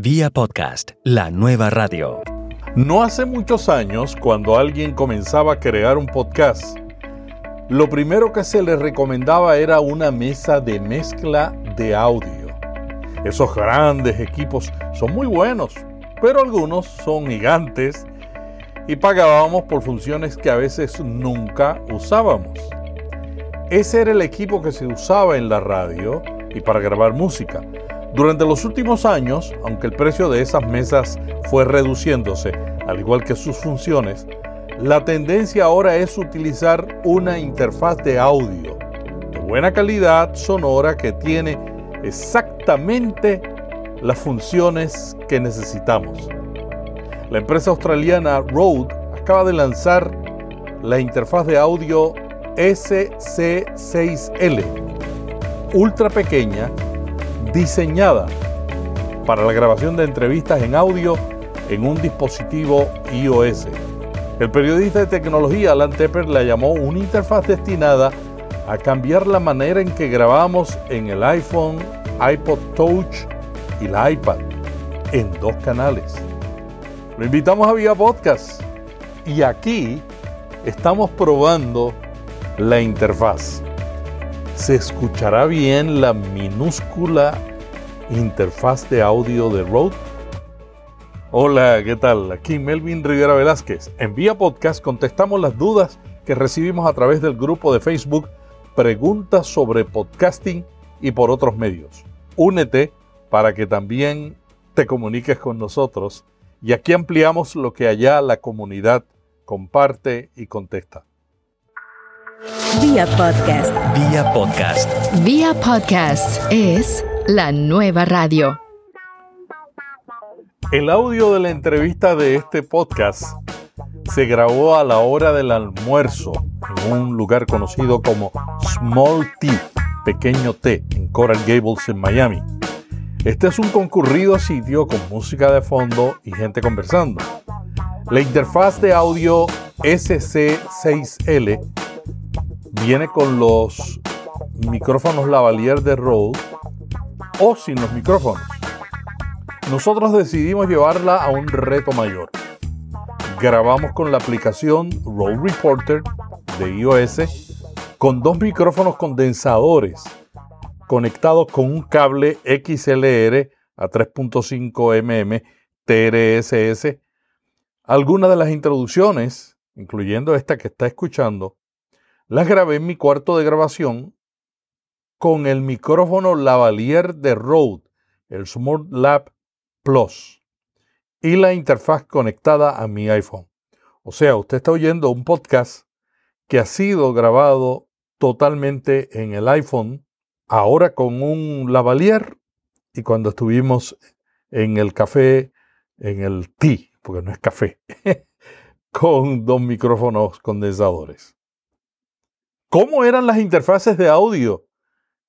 Vía podcast, la nueva radio. No hace muchos años, cuando alguien comenzaba a crear un podcast, lo primero que se le recomendaba era una mesa de mezcla de audio. Esos grandes equipos son muy buenos, pero algunos son gigantes y pagábamos por funciones que a veces nunca usábamos. Ese era el equipo que se usaba en la radio y para grabar música. Durante los últimos años, aunque el precio de esas mesas fue reduciéndose, al igual que sus funciones, la tendencia ahora es utilizar una interfaz de audio de buena calidad sonora que tiene exactamente las funciones que necesitamos. La empresa australiana Rode acaba de lanzar la interfaz de audio SC6L, ultra pequeña, diseñada para la grabación de entrevistas en audio en un dispositivo iOS. El periodista de tecnología Alan Tepper la llamó una interfaz destinada a cambiar la manera en que grabamos en el iPhone, iPod Touch y la iPad en dos canales. Lo invitamos a Vía Podcast y aquí estamos probando la interfaz. ¿Se escuchará bien la minúscula interfaz de audio de Rode? Hola, ¿qué tal? Aquí Melvin Rivera Velázquez. En Vía Podcast contestamos las dudas que recibimos a través del grupo de Facebook Preguntas sobre podcasting y por otros medios. Únete para que también te comuniques con nosotros y aquí ampliamos lo que allá la comunidad comparte y contesta. Vía podcast. Vía podcast. Vía podcast es la nueva radio. El audio de la entrevista de este podcast se grabó a la hora del almuerzo en un lugar conocido como Small T, pequeño T, en Coral Gables, en Miami. Este es un concurrido sitio con música de fondo y gente conversando. La interfaz de audio SC6L viene con los micrófonos lavalier de Rode o sin los micrófonos. Nosotros decidimos llevarla a un reto mayor. Grabamos con la aplicación Rode Reporter de iOS con dos micrófonos condensadores conectados con un cable XLR a 3.5 mm TRSS. Algunas de las introducciones, incluyendo esta que está escuchando, las grabé en mi cuarto de grabación con el micrófono lavalier de Rode, el Smart Lab Plus, y la interfaz conectada a mi iPhone. O sea, usted está oyendo un podcast que ha sido grabado totalmente en el iPhone, ahora con un lavalier y cuando estuvimos en el café, en el tea, porque no es café, con dos micrófonos condensadores. ¿Cómo eran las interfaces de audio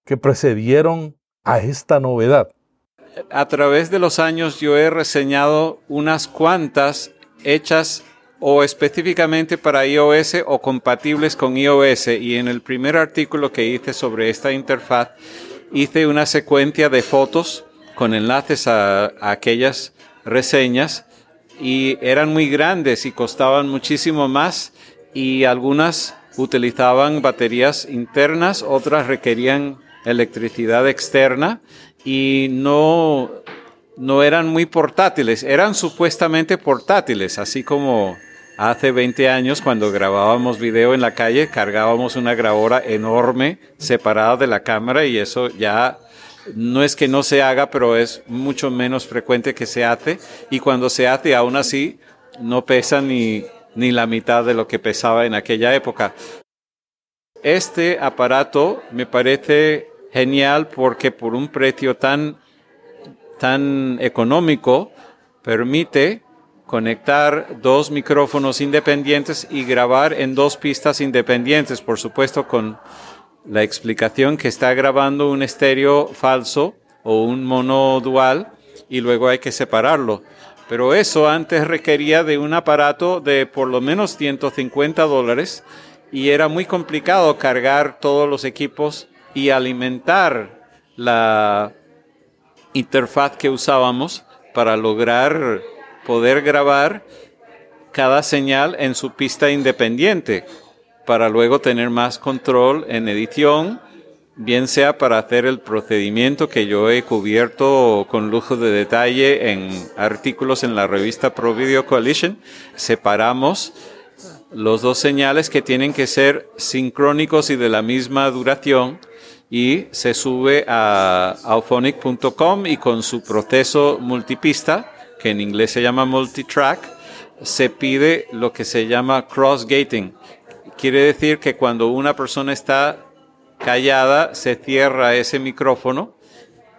que precedieron a esta novedad? A través de los años yo he reseñado unas cuantas hechas o específicamente para iOS o compatibles con iOS y en el primer artículo que hice sobre esta interfaz hice una secuencia de fotos con enlaces a, aquellas reseñas y eran muy grandes y costaban muchísimo más y algunas utilizaban baterías internas, otras requerían electricidad externa y no, no eran muy portátiles, eran supuestamente portátiles, así como hace 20 años cuando grabábamos video en la calle, cargábamos una grabadora enorme separada de la cámara y eso ya no es que no se haga, pero es mucho menos frecuente que se hace y cuando se hace aún así no pesa ni, ni la mitad de lo que pesaba en aquella época. Este aparato me parece genial porque por un precio tan, tan económico permite conectar dos micrófonos independientes y grabar en dos pistas independientes, por supuesto con la explicación que está grabando un estéreo falso o un mono dual y luego hay que separarlo. Pero eso antes requería de un aparato de por lo menos 150 dólares y era muy complicado cargar todos los equipos y alimentar la interfaz que usábamos para lograr poder grabar cada señal en su pista independiente, para luego tener más control en edición, bien sea para hacer el procedimiento que yo he cubierto con lujo de detalle en artículos en la revista Pro Video Coalition, separamos los dos señales que tienen que ser sincrónicos y de la misma duración y se sube a auphonic.com y con su proceso multipista, que en inglés se llama multitrack, se pide lo que se llama cross-gating. Quiere decir que cuando una persona está callada, se cierra ese micrófono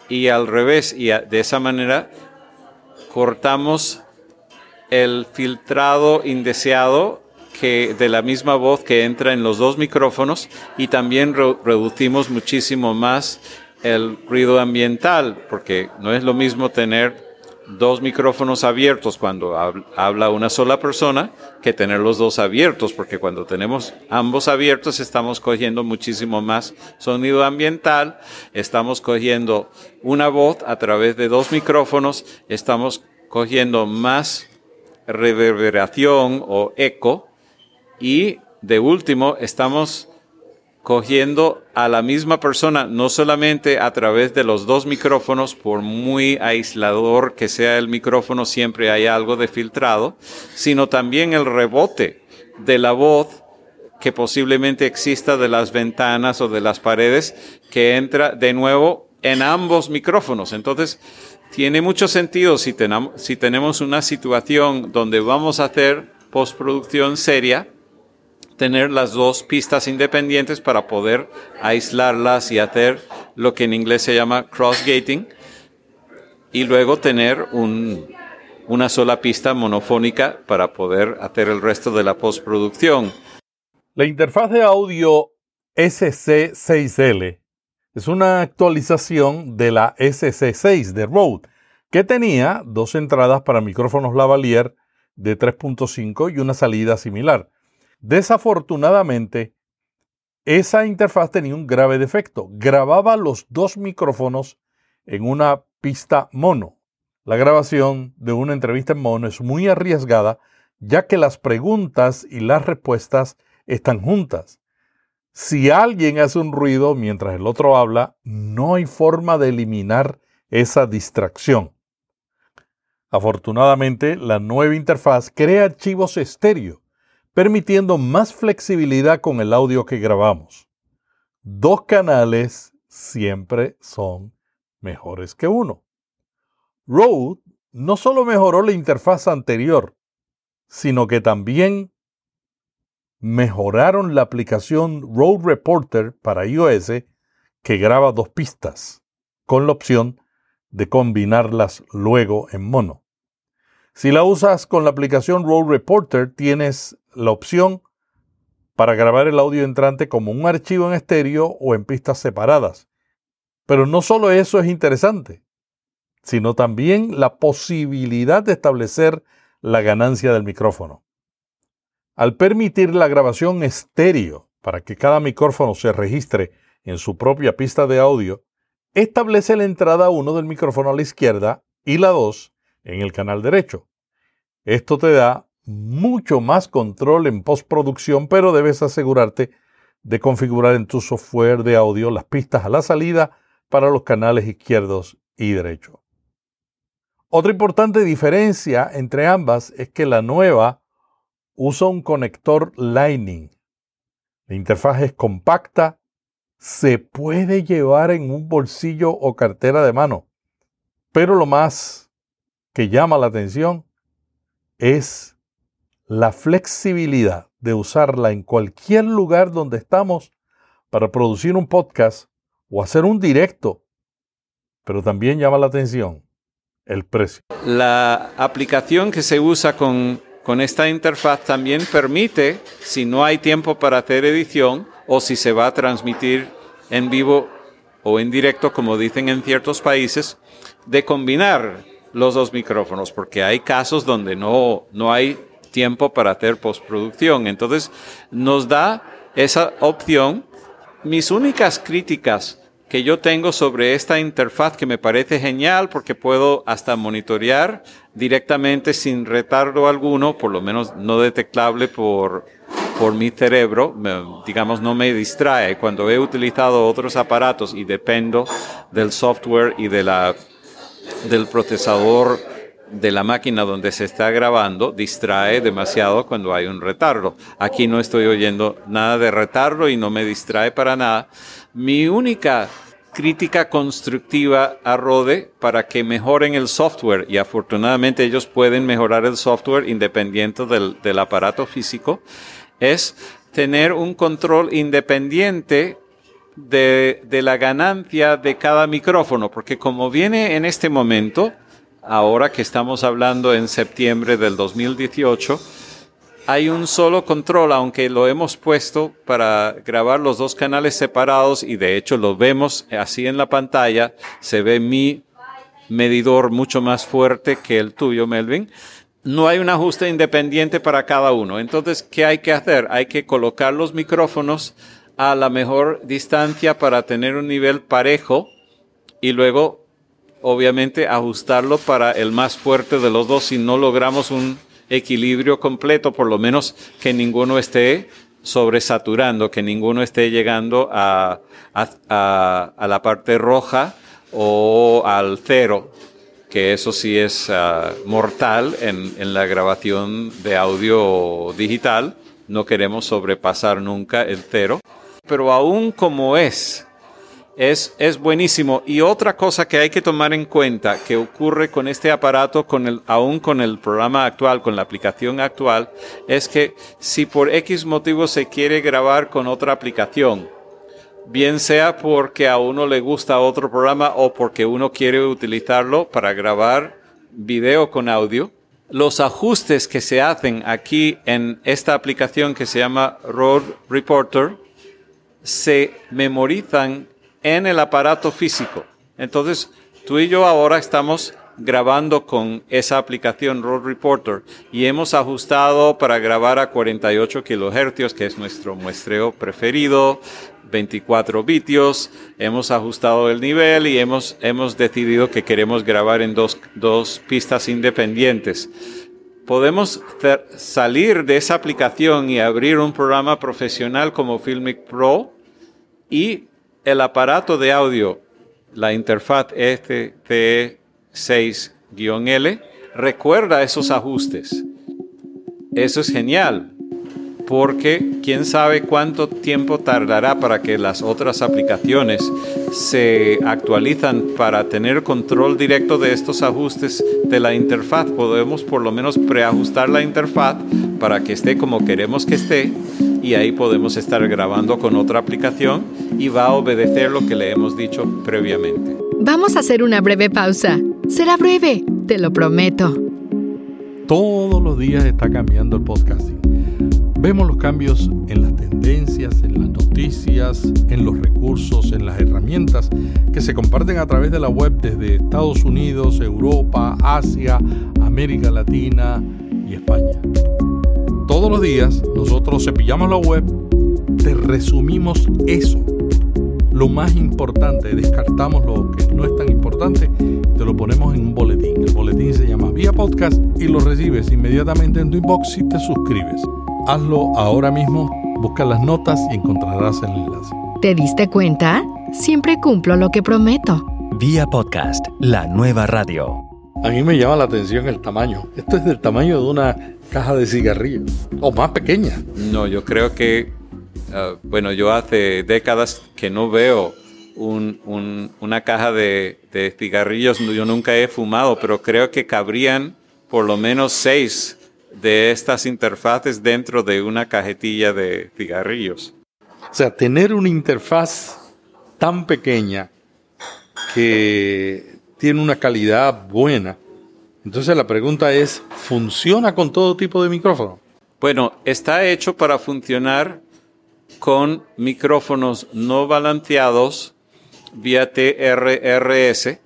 y al revés, y de esa manera cortamos el filtrado indeseado que de la misma voz que entra en los dos micrófonos y también reducimos muchísimo más el ruido ambiental, porque no es lo mismo tener dos micrófonos abiertos cuando habla una sola persona que tener los dos abiertos, porque cuando tenemos ambos abiertos estamos cogiendo muchísimo más sonido ambiental, estamos cogiendo una voz a través de dos micrófonos, estamos cogiendo más reverberación o eco y de último, estamos cogiendo a la misma persona, no solamente a través de los dos micrófonos, por muy aislador que sea el micrófono, siempre hay algo de filtrado, sino también el rebote de la voz que posiblemente exista de las ventanas o de las paredes que entra de nuevo en ambos micrófonos. Entonces, tiene mucho sentido si, si tenemos una situación donde vamos a hacer postproducción seria, tener las dos pistas independientes para poder aislarlas y hacer lo que en inglés se llama cross-gating y luego tener una sola pista monofónica para poder hacer el resto de la postproducción. La interfaz de audio SC6L es una actualización de la SC6 de Rode, que tenía dos entradas para micrófonos lavalier de 3.5 y una salida similar. Desafortunadamente, esa interfaz tenía un grave defecto. Grababa los dos micrófonos en una pista mono. La grabación de una entrevista en mono es muy arriesgada ya que las preguntas y las respuestas están juntas. Si alguien hace un ruido mientras el otro habla, no hay forma de eliminar esa distracción. Afortunadamente, la nueva interfaz crea archivos estéreo permitiendo más flexibilidad con el audio que grabamos. Dos canales siempre son mejores que uno. Rode no solo mejoró la interfaz anterior, sino que también mejoraron la aplicación Rode Reporter para iOS que graba dos pistas, con la opción de combinarlas luego en mono. Si la usas con la aplicación Rode Reporter, tienes la opción para grabar el audio entrante como un archivo en estéreo o en pistas separadas. Pero no solo eso es interesante, sino también la posibilidad de establecer la ganancia del micrófono. Al permitir la grabación estéreo para que cada micrófono se registre en su propia pista de audio, establece la entrada 1 del micrófono a la izquierda y la 2 en el canal derecho. Esto te da mucho más control en postproducción, pero debes asegurarte de configurar en tu software de audio las pistas a la salida para los canales izquierdos y derechos. Otra importante diferencia entre ambas es que la nueva usa un conector Lightning. La interfaz es compacta, se puede llevar en un bolsillo o cartera de mano, pero lo más que llama la atención es la flexibilidad de usarla en cualquier lugar donde estamos para producir un podcast o hacer un directo. Pero también llama la atención el precio. La aplicación que se usa con, con esta interfaz también permite, si no hay tiempo para hacer edición o si se va a transmitir en vivo o en directo, como dicen en ciertos países, de combinar los dos micrófonos, porque hay casos donde no, no hay tiempo para hacer postproducción. Entonces, nos da esa opción. Mis únicas críticas que yo tengo sobre esta interfaz que me parece genial porque puedo hasta monitorear directamente sin retardo alguno, por lo menos no detectable por, por mi cerebro, digamos, no me distrae. Cuando he utilizado otros aparatos y dependo del software y de la, del procesador de la máquina donde se está grabando distrae demasiado cuando hay un retardo. Aquí no estoy oyendo nada de retardo y no me distrae para nada. Mi única crítica constructiva a Rode para que mejoren el software y afortunadamente ellos pueden mejorar el software independiente del, del aparato físico es tener un control independiente de, de, la ganancia de cada micrófono, porque como viene en este momento, ahora que estamos hablando en septiembre del 2018, hay un solo control, aunque lo hemos puesto para grabar los dos canales separados y de hecho lo vemos así en la pantalla, se ve mi medidor mucho más fuerte que el tuyo, Melvin. No hay un ajuste independiente para cada uno. Entonces, ¿qué hay que hacer? Hay que colocar los micrófonos a la mejor distancia para tener un nivel parejo y luego obviamente ajustarlo para el más fuerte de los dos si no logramos un equilibrio completo, por lo menos que ninguno esté sobresaturando, que ninguno esté llegando a, a, la parte roja o al cero, que eso sí es ah, mortal en, en la grabación de audio digital. No queremos sobrepasar nunca el cero. Pero aún como es es, es buenísimo. Y otra cosa que hay que tomar en cuenta que ocurre con este aparato, con el, aún con el programa actual, con la aplicación actual, es que si por X motivo se quiere grabar con otra aplicación, bien sea porque a uno le gusta otro programa o porque uno quiere utilizarlo para grabar video con audio, los ajustes que se hacen aquí en esta aplicación que se llama Road Reporter se memorizan en el aparato físico. Entonces, tú y yo ahora estamos grabando con esa aplicación Road Reporter y hemos ajustado para grabar a 48 kilohercios, que es nuestro muestreo preferido, 24 vitios, hemos ajustado el nivel y hemos, hemos decidido que queremos grabar en dos, dos pistas independientes. Podemos salir de esa aplicación y abrir un programa profesional como Filmic Pro y el aparato de audio, la interfaz ST6-L, recuerda esos ajustes. Eso es genial, porque quién sabe cuánto tiempo tardará para que las otras aplicaciones se actualizan para tener control directo de estos ajustes de la interfaz. Podemos por lo menos preajustar la interfaz para que esté como queremos que esté y ahí podemos estar grabando con otra aplicación y va a obedecer lo que le hemos dicho previamente. Vamos a hacer una breve pausa. Será breve, te lo prometo. Todos los días está cambiando el podcasting. Vemos los cambios en las tendencias, en las noticias, en los recursos, en las herramientas que se comparten a través de la web desde Estados Unidos, Europa, Asia, América Latina y España todos los días nosotros cepillamos la web, te resumimos eso, lo más importante, descartamos lo que no es tan importante, te lo ponemos en un boletín. El boletín se llama Vía Podcast y lo recibes inmediatamente en tu inbox si te suscribes. Hazlo ahora mismo, busca las notas y encontrarás el enlace. ¿Te diste cuenta? Siempre cumplo lo que prometo. Vía Podcast, la nueva radio. A mí me llama la atención el tamaño. Esto es del tamaño de una caja de cigarrillos o más pequeña. No, yo creo que, ah, bueno, yo hace décadas que no veo una caja de, cigarrillos. Yo nunca he fumado, pero creo que cabrían por lo menos seis de estas interfaces dentro de una cajetilla de cigarrillos. O sea, tener una interfaz tan pequeña que tiene una calidad buena entonces la pregunta es, ¿funciona con todo tipo de micrófono? Bueno, está hecho para funcionar con micrófonos no balanceados vía TRRS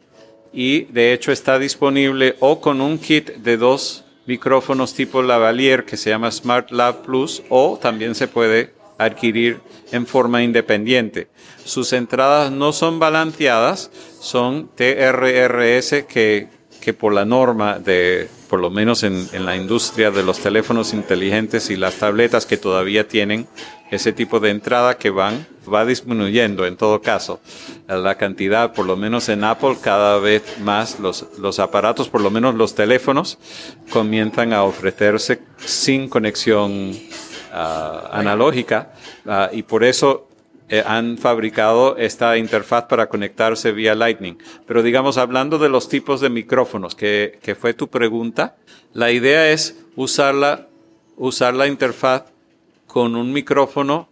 y de hecho está disponible o con un kit de dos micrófonos tipo lavalier que se llama Smart Lab Plus o también se puede adquirir en forma independiente. Sus entradas no son balanceadas, son TRRS que, que por la norma de, por lo menos en, en, la industria de los teléfonos inteligentes y las tabletas que todavía tienen ese tipo de entrada que van, va disminuyendo en todo caso. La cantidad, por lo menos en Apple, cada vez más los, los aparatos, por lo menos los teléfonos, comienzan a ofrecerse sin conexión uh, analógica uh, y por eso eh, han fabricado esta interfaz para conectarse vía Lightning. Pero digamos, hablando de los tipos de micrófonos, que, que fue tu pregunta, la idea es usarla, usar la interfaz con un micrófono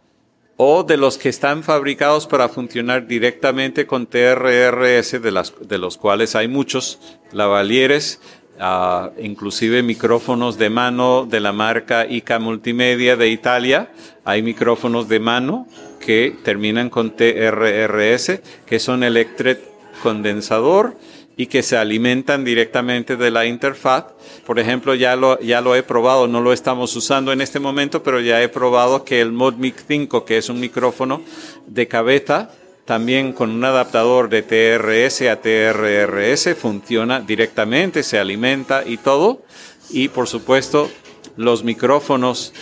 o de los que están fabricados para funcionar directamente con TRRS, de, las, de los cuales hay muchos, lavalieres, uh, inclusive micrófonos de mano de la marca ICA Multimedia de Italia. Hay micrófonos de mano que terminan con TRRS, que son electret condensador y que se alimentan directamente de la interfaz. Por ejemplo, ya lo, ya lo he probado, no lo estamos usando en este momento, pero ya he probado que el ModMic 5, que es un micrófono de cabeza, también con un adaptador de TRS a TRRS, funciona directamente, se alimenta y todo. Y por supuesto, los micrófonos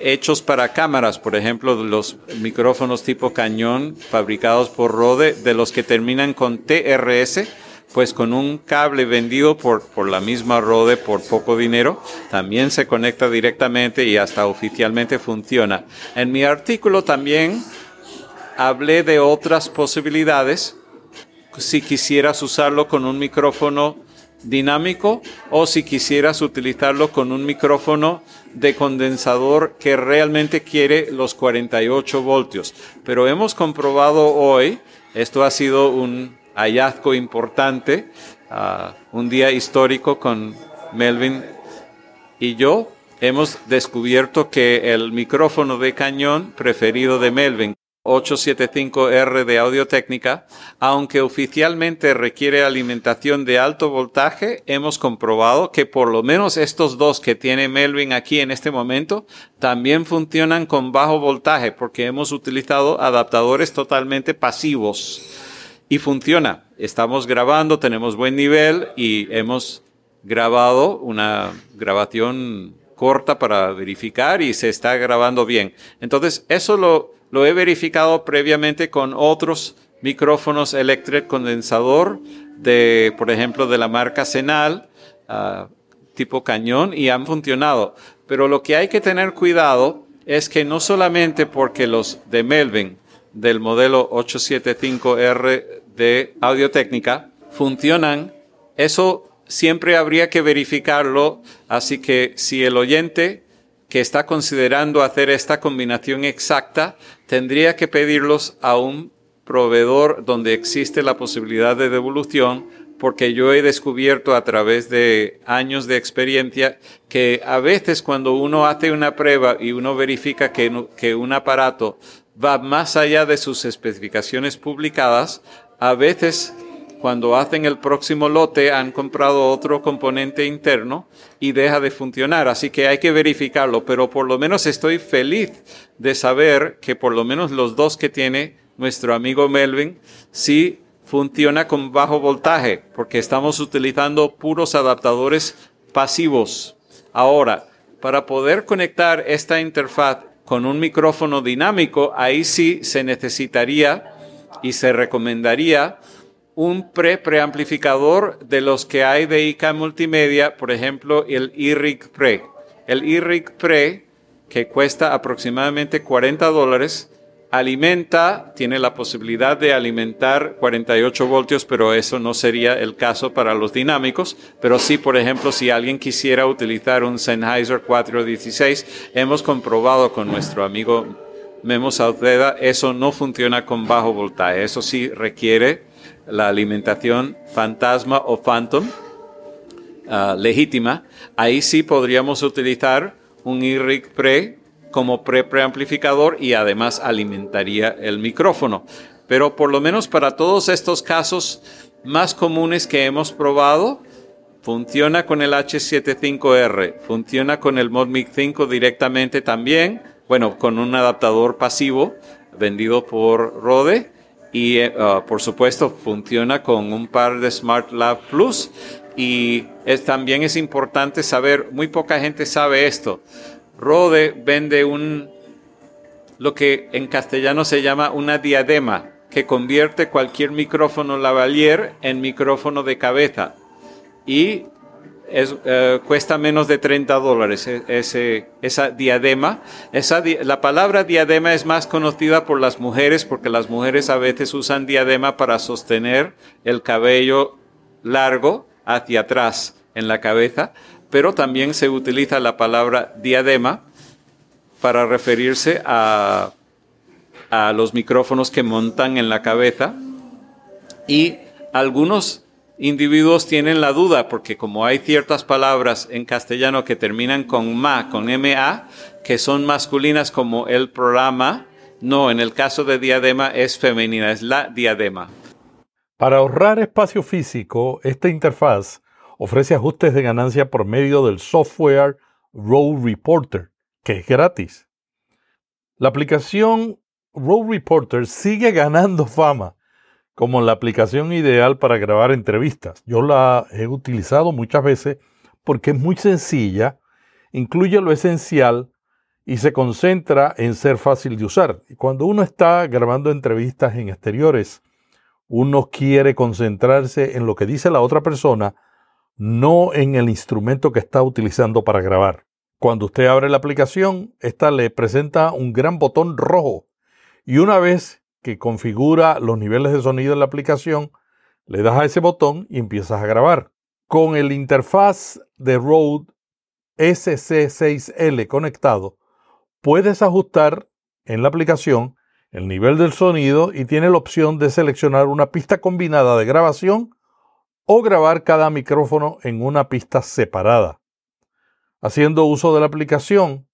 hechos para cámaras, por ejemplo, los micrófonos tipo cañón fabricados por Rode, de los que terminan con TRS, pues con un cable vendido por, por la misma Rode por poco dinero, también se conecta directamente y hasta oficialmente funciona. En mi artículo también hablé de otras posibilidades, si quisieras usarlo con un micrófono dinámico o si quisieras utilizarlo con un micrófono de condensador que realmente quiere los 48 voltios. Pero hemos comprobado hoy, esto ha sido un hallazgo importante, uh, un día histórico con Melvin y yo, hemos descubierto que el micrófono de cañón preferido de Melvin 875R de audio técnica, aunque oficialmente requiere alimentación de alto voltaje, hemos comprobado que por lo menos estos dos que tiene Melvin aquí en este momento también funcionan con bajo voltaje porque hemos utilizado adaptadores totalmente pasivos y funciona. Estamos grabando, tenemos buen nivel y hemos grabado una grabación corta para verificar y se está grabando bien. Entonces, eso lo lo he verificado previamente con otros micrófonos electret condensador de, por ejemplo, de la marca Senal, uh, tipo cañón, y han funcionado. Pero lo que hay que tener cuidado es que no solamente porque los de Melvin del modelo 875R de Audio Técnica funcionan, eso siempre habría que verificarlo, así que si el oyente que está considerando hacer esta combinación exacta tendría que pedirlos a un proveedor donde existe la posibilidad de devolución porque yo he descubierto a través de años de experiencia que a veces cuando uno hace una prueba y uno verifica que, que un aparato va más allá de sus especificaciones publicadas, a veces cuando hacen el próximo lote han comprado otro componente interno y deja de funcionar. Así que hay que verificarlo, pero por lo menos estoy feliz de saber que por lo menos los dos que tiene nuestro amigo Melvin sí funciona con bajo voltaje, porque estamos utilizando puros adaptadores pasivos. Ahora, para poder conectar esta interfaz con un micrófono dinámico, ahí sí se necesitaría y se recomendaría un pre-preamplificador de los que hay de ICA Multimedia, por ejemplo, el IRIG Pre. El IRIG Pre, que cuesta aproximadamente 40 dólares, alimenta, tiene la posibilidad de alimentar 48 voltios, pero eso no sería el caso para los dinámicos. Pero sí, por ejemplo, si alguien quisiera utilizar un Sennheiser 416, hemos comprobado con nuestro amigo Memo Sauceda, eso no funciona con bajo voltaje. Eso sí requiere la alimentación fantasma o phantom uh, legítima, ahí sí podríamos utilizar un IRIC pre como pre-preamplificador y además alimentaría el micrófono. Pero por lo menos para todos estos casos más comunes que hemos probado, funciona con el H75R, funciona con el ModMic 5 directamente también, bueno, con un adaptador pasivo vendido por Rode y eh, ah, por supuesto funciona con un par de Smart Lab Plus y es, también es importante saber, muy poca gente sabe esto. Rode vende un, lo que en castellano se llama una diadema, que convierte cualquier micrófono lavalier en micrófono de cabeza. Y es, eh, cuesta menos de 30 dólares e, esa diadema. Esa, la palabra diadema es más conocida por las mujeres porque las mujeres a veces usan diadema para sostener el cabello largo hacia atrás en la cabeza, pero también se utiliza la palabra diadema para referirse a, a los micrófonos que montan en la cabeza y algunos individuos tienen la duda porque como hay ciertas palabras en castellano que terminan con ma, con ma, que son masculinas como el programa, no, en el caso de diadema es femenina, es la diadema. Para ahorrar espacio físico, esta interfaz ofrece ajustes de ganancia por medio del software Row Reporter, que es gratis. La aplicación Row Reporter sigue ganando fama como la aplicación ideal para grabar entrevistas. Yo la he utilizado muchas veces porque es muy sencilla, incluye lo esencial y se concentra en ser fácil de usar. Cuando uno está grabando entrevistas en exteriores, uno quiere concentrarse en lo que dice la otra persona, no en el instrumento que está utilizando para grabar. Cuando usted abre la aplicación, esta le presenta un gran botón rojo y una vez que configura los niveles de sonido en la aplicación, le das a ese botón y empiezas a grabar. Con el interfaz de Rode SC6L conectado, puedes ajustar en la aplicación el nivel del sonido y tiene la opción de seleccionar una pista combinada de grabación o grabar cada micrófono en una pista separada. Haciendo uso de la aplicación,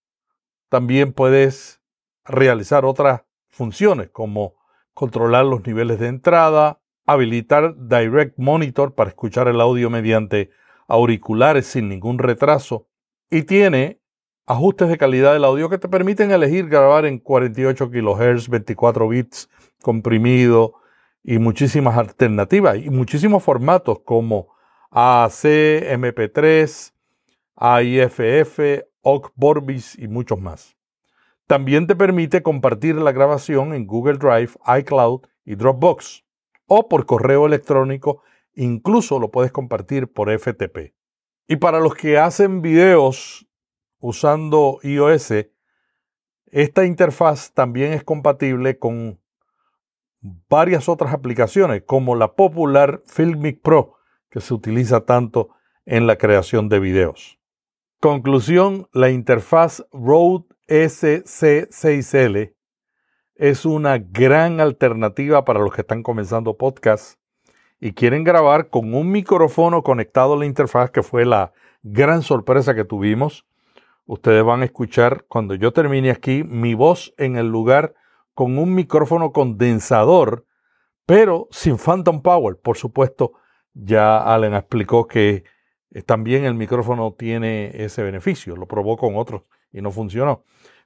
también puedes realizar otras funciones como controlar los niveles de entrada, habilitar Direct Monitor para escuchar el audio mediante auriculares sin ningún retraso y tiene ajustes de calidad del audio que te permiten elegir grabar en 48 kHz, 24 bits comprimido y muchísimas alternativas y muchísimos formatos como AAC, MP3, AIFF, OGG Vorbis y muchos más. También te permite compartir la grabación en Google Drive, iCloud y Dropbox o por correo electrónico, incluso lo puedes compartir por FTP. Y para los que hacen videos usando iOS, esta interfaz también es compatible con varias otras aplicaciones, como la popular Filmic Pro, que se utiliza tanto en la creación de videos. Conclusión, la interfaz Rode SC6L es una gran alternativa para los que están comenzando podcast y quieren grabar con un micrófono conectado a la interfaz, que fue la gran sorpresa que tuvimos Ustedes van a escuchar cuando yo termine aquí mi voz en el lugar con un micrófono condensador, pero sin Phantom Power. Por supuesto, ya Allen explicó que también el micrófono tiene ese beneficio. Lo probó con otros y no funcionó.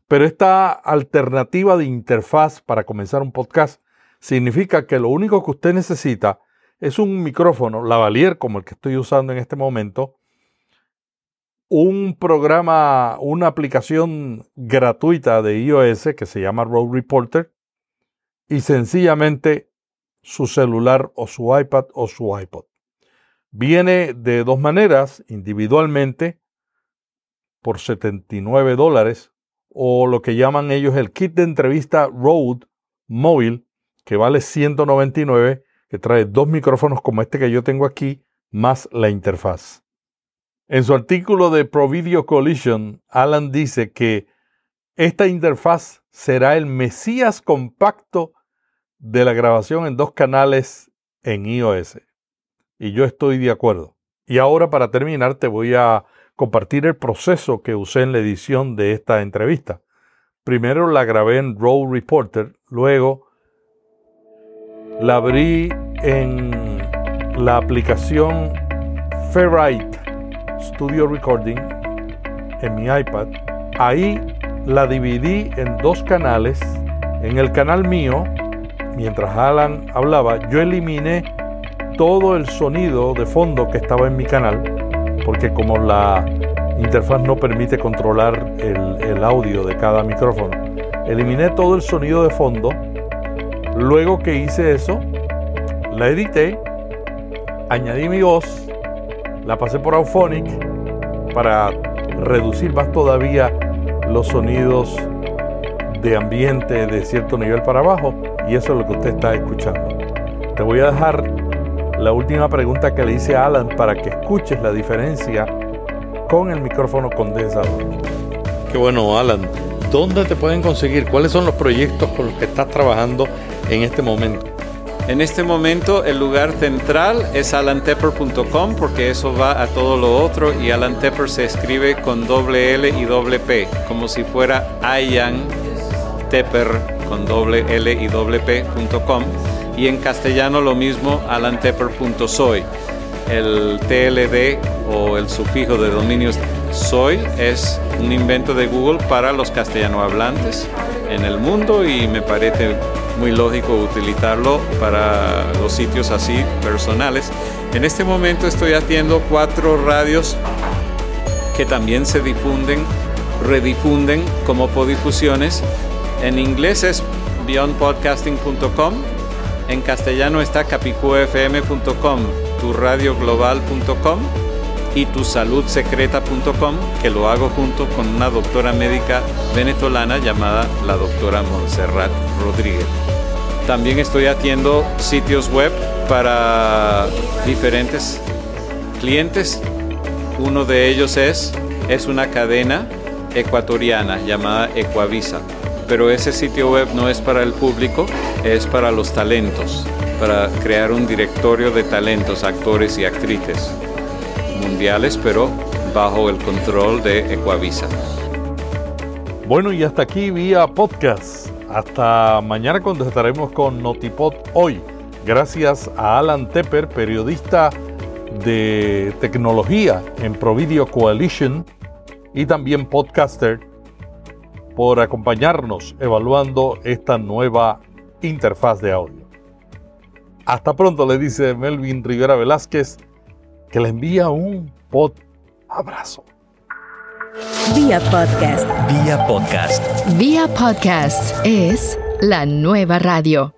Pero esta alternativa de interfaz para comenzar un podcast significa que lo único que usted necesita es un micrófono lavalier como el que estoy usando en este momento, un programa, una aplicación gratuita de iOS que se llama Road Reporter y sencillamente su celular o su iPad o su iPod. Viene de dos maneras, individualmente por 79 dólares o lo que llaman ellos el kit de entrevista Rode móvil que vale 199 que trae dos micrófonos como este que yo tengo aquí más la interfaz. En su artículo de ProVideo Collision, Alan dice que esta interfaz será el mesías compacto de la grabación en dos canales en iOS. Y yo estoy de acuerdo. Y ahora para terminar te voy a compartir el proceso que usé en la edición de esta entrevista. Primero la grabé en Roll Reporter, luego la abrí en la aplicación Ferrite Studio Recording en mi iPad. Ahí la dividí en dos canales. En el canal mío, mientras Alan hablaba, yo eliminé todo el sonido de fondo que estaba en mi canal, porque como la interfaz no permite controlar el, audio de cada micrófono, eliminé todo el sonido de fondo. Luego que hice eso, la edité, añadí mi voz, la pasé por Auphonic para reducir más todavía los sonidos de ambiente de cierto nivel para abajo y eso es lo que usted está escuchando. Te voy a dejar la última pregunta que le hice a Alan para que escuches la diferencia con el micrófono condensador. Qué bueno, Alan. ¿Dónde te pueden conseguir? ¿Cuáles son los proyectos con los que estás trabajando en este momento? En este momento el lugar central es alantepper.com porque eso va a todo lo otro y Alan Tepper se escribe con doble L y doble P, como si fuera Ayan Tepper con doble L y doble P.com y en castellano lo mismo alantepper.soy. El TLD o el sufijo de dominios soy es un invento de Google para los castellano hablantes en el mundo y me parece muy lógico utilizarlo para los sitios así personales. En este momento estoy haciendo cuatro radios que también se difunden, redifunden como podifusiones. En inglés es beyondpodcasting.com, en castellano está capicuafm.com, turradioglobal.com y tusaludsecreta.com, que lo hago junto con una doctora médica venezolana llamada la doctora Montserrat Rodríguez. También estoy haciendo sitios web para diferentes clientes. Uno de ellos es, es una cadena ecuatoriana llamada Ecuavisa. Pero ese sitio web no es para el público, es para los talentos, para crear un directorio de talentos, actores y actrices mundiales, pero bajo el control de Ecuavisa. Bueno, y hasta aquí vía podcast. Hasta mañana cuando estaremos con Notipod hoy. Gracias a Alan Tepper, periodista de tecnología en Provideo Coalition y también podcaster, por acompañarnos evaluando esta nueva interfaz de audio. Hasta pronto, le dice Melvin Rivera Velázquez que le envía un pod abrazo. Vía podcast. Vía podcast. Vía podcast es la nueva radio.